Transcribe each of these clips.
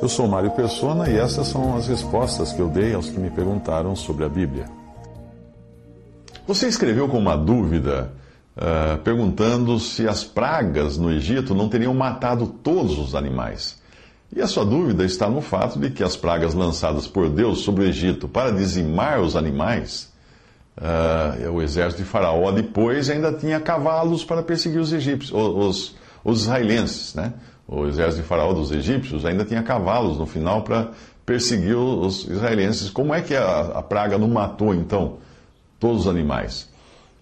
Eu sou Mário Persona e essas são as respostas que eu dei aos que me perguntaram sobre a Bíblia. Você escreveu com uma dúvida, uh, perguntando se as pragas no Egito não teriam matado todos os animais. E a sua dúvida está no fato de que as pragas lançadas por Deus sobre o Egito para dizimar os animais, uh, o exército de Faraó depois ainda tinha cavalos para perseguir os egípcios, os, os israelenses, né? O exército de Faraó dos egípcios ainda tinha cavalos no final para perseguir os israelenses. Como é que a, a, praga não matou, então, todos os animais?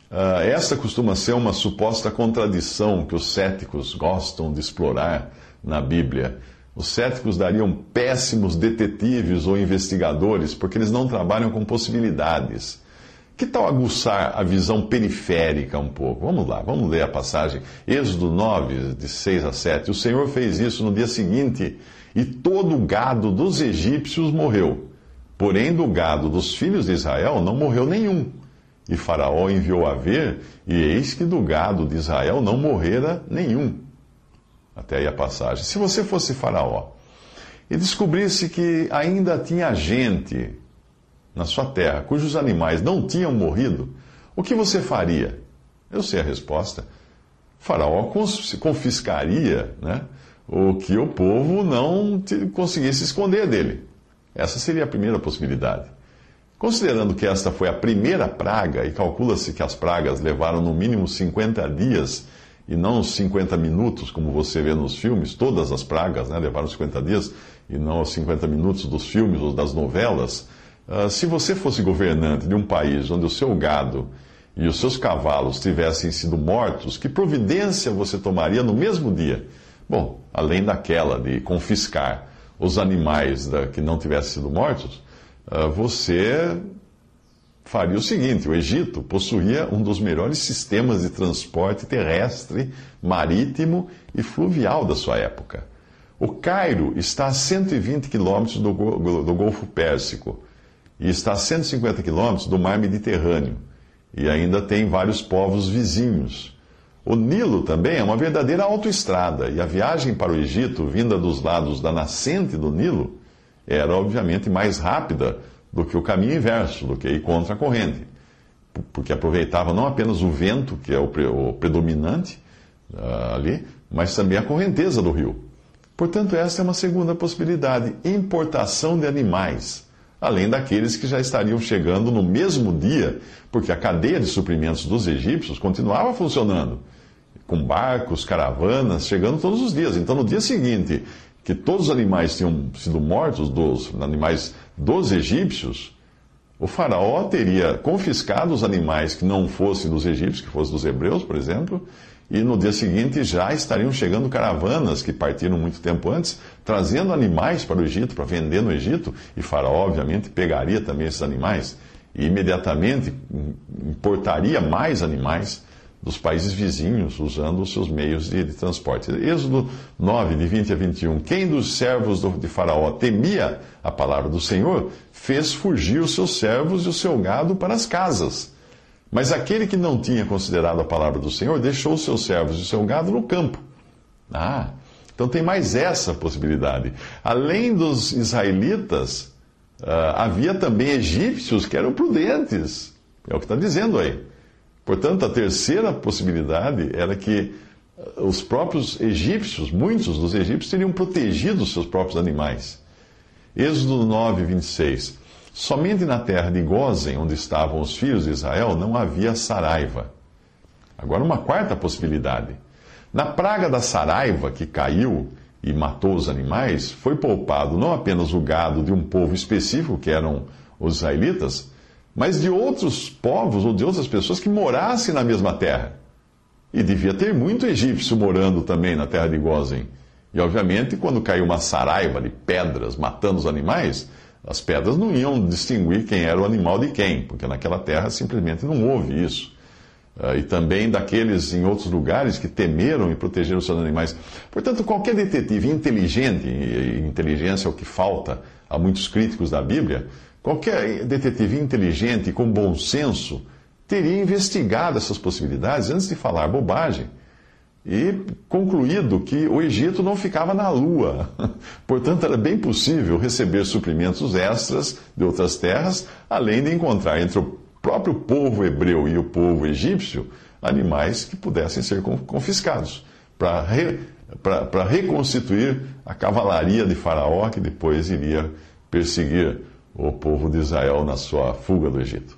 Uh, essa costuma ser uma suposta contradição que os céticos gostam de explorar na Bíblia. Os céticos dariam péssimos detetives ou investigadores porque eles não trabalham com possibilidades. Que tal aguçar a visão periférica um pouco? Vamos lá, vamos ler a passagem. Êxodo 9, de 6 a 7. O Senhor fez isso no dia seguinte, e todo o gado dos egípcios morreu. Porém, do gado dos filhos de Israel não morreu nenhum. E Faraó enviou a ver, e eis que do gado de Israel não morrera nenhum. Até aí a passagem. Se você fosse Faraó e descobrisse que ainda tinha gente na sua terra, cujos animais não tinham morrido, o que você faria? Eu sei a resposta. O faraó confiscaria né, o que o povo não conseguisse esconder dele. Essa seria a primeira possibilidade. Considerando que esta foi a primeira praga, e calcula-se que as pragas levaram no mínimo 50 dias e não 50 minutos, como você vê nos filmes, todas as pragas né, levaram 50 dias e não os 50 minutos dos filmes ou das novelas. Uh, se você fosse governante de um país onde o seu gado e os seus cavalos tivessem sido mortos, que providência você tomaria no mesmo dia? Bom, além daquela de confiscar os animais da, que não tivessem sido mortos, uh, você faria o seguinte: o Egito possuía um dos melhores sistemas de transporte terrestre, marítimo e fluvial da sua época. O Cairo está a 120 quilômetros do, do Golfo Pérsico e está a 150 quilômetros do mar Mediterrâneo e ainda tem vários povos vizinhos. O Nilo também é uma verdadeira autoestrada e a viagem para o Egito, vinda dos lados da nascente do Nilo, era obviamente mais rápida do que o caminho inverso, do que ir contra a corrente, porque aproveitava não apenas o vento, que é o, predominante uh, ali, mas também a correnteza do rio. Portanto, esta é uma segunda possibilidade: importação de animais além daqueles que já estariam chegando no mesmo dia, porque a cadeia de suprimentos dos egípcios continuava funcionando, com barcos, caravanas, chegando todos os dias. Então, no dia seguinte, que todos os animais tinham sido mortos, dos animais dos egípcios, o faraó teria confiscado os animais que não fossem dos egípcios, que fossem dos hebreus, por exemplo, e no dia seguinte já estariam chegando caravanas que partiram muito tempo antes, trazendo animais para o Egito, para vender no Egito, e Faraó, obviamente, pegaria também esses animais e imediatamente importaria mais animais dos países vizinhos, usando os seus meios de, de transporte. Êxodo 9, de 20 a 21. Quem dos servos de Faraó temia a palavra do Senhor, fez fugir os seus servos e o seu gado para as casas mas aquele que não tinha considerado a palavra do Senhor deixou os seus servos e o seu gado no campo. Ah, então tem mais essa possibilidade. Além dos israelitas, uh, havia também egípcios que eram prudentes. É o que está dizendo aí. Portanto, a terceira possibilidade era que ah, os próprios egípcios, muitos dos egípcios, teriam protegido os seus próprios animais. Êxodo 9, 26. Somente na terra de Gozen, onde estavam os filhos de Israel, não havia saraiva. Agora, uma quarta possibilidade. Na praga da saraiva que caiu e matou os animais, foi poupado não apenas o gado de um povo específico, que eram os israelitas, mas de outros povos ou de outras pessoas que morassem na mesma terra. E devia ter muito egípcio morando também na terra de Gozen. E, obviamente, quando caiu uma saraiva de pedras matando os animais, as pedras não iam distinguir quem era o animal de quem, porque naquela terra simplesmente não houve isso. Uh, e também daqueles em outros lugares que temeram e protegeram seus animais. Portanto, qualquer detetive inteligente, e inteligência é o que falta a muitos críticos da Bíblia, qualquer detetive inteligente com bom senso teria investigado essas possibilidades antes de falar bobagem. E concluído que o Egito não ficava na lua. Portanto, era bem possível receber suprimentos extras de outras terras, além de encontrar entre o próprio povo hebreu e o povo egípcio animais que pudessem ser confiscados para re, reconstituir a cavalaria de Faraó que depois iria perseguir o povo de Israel na sua fuga do Egito.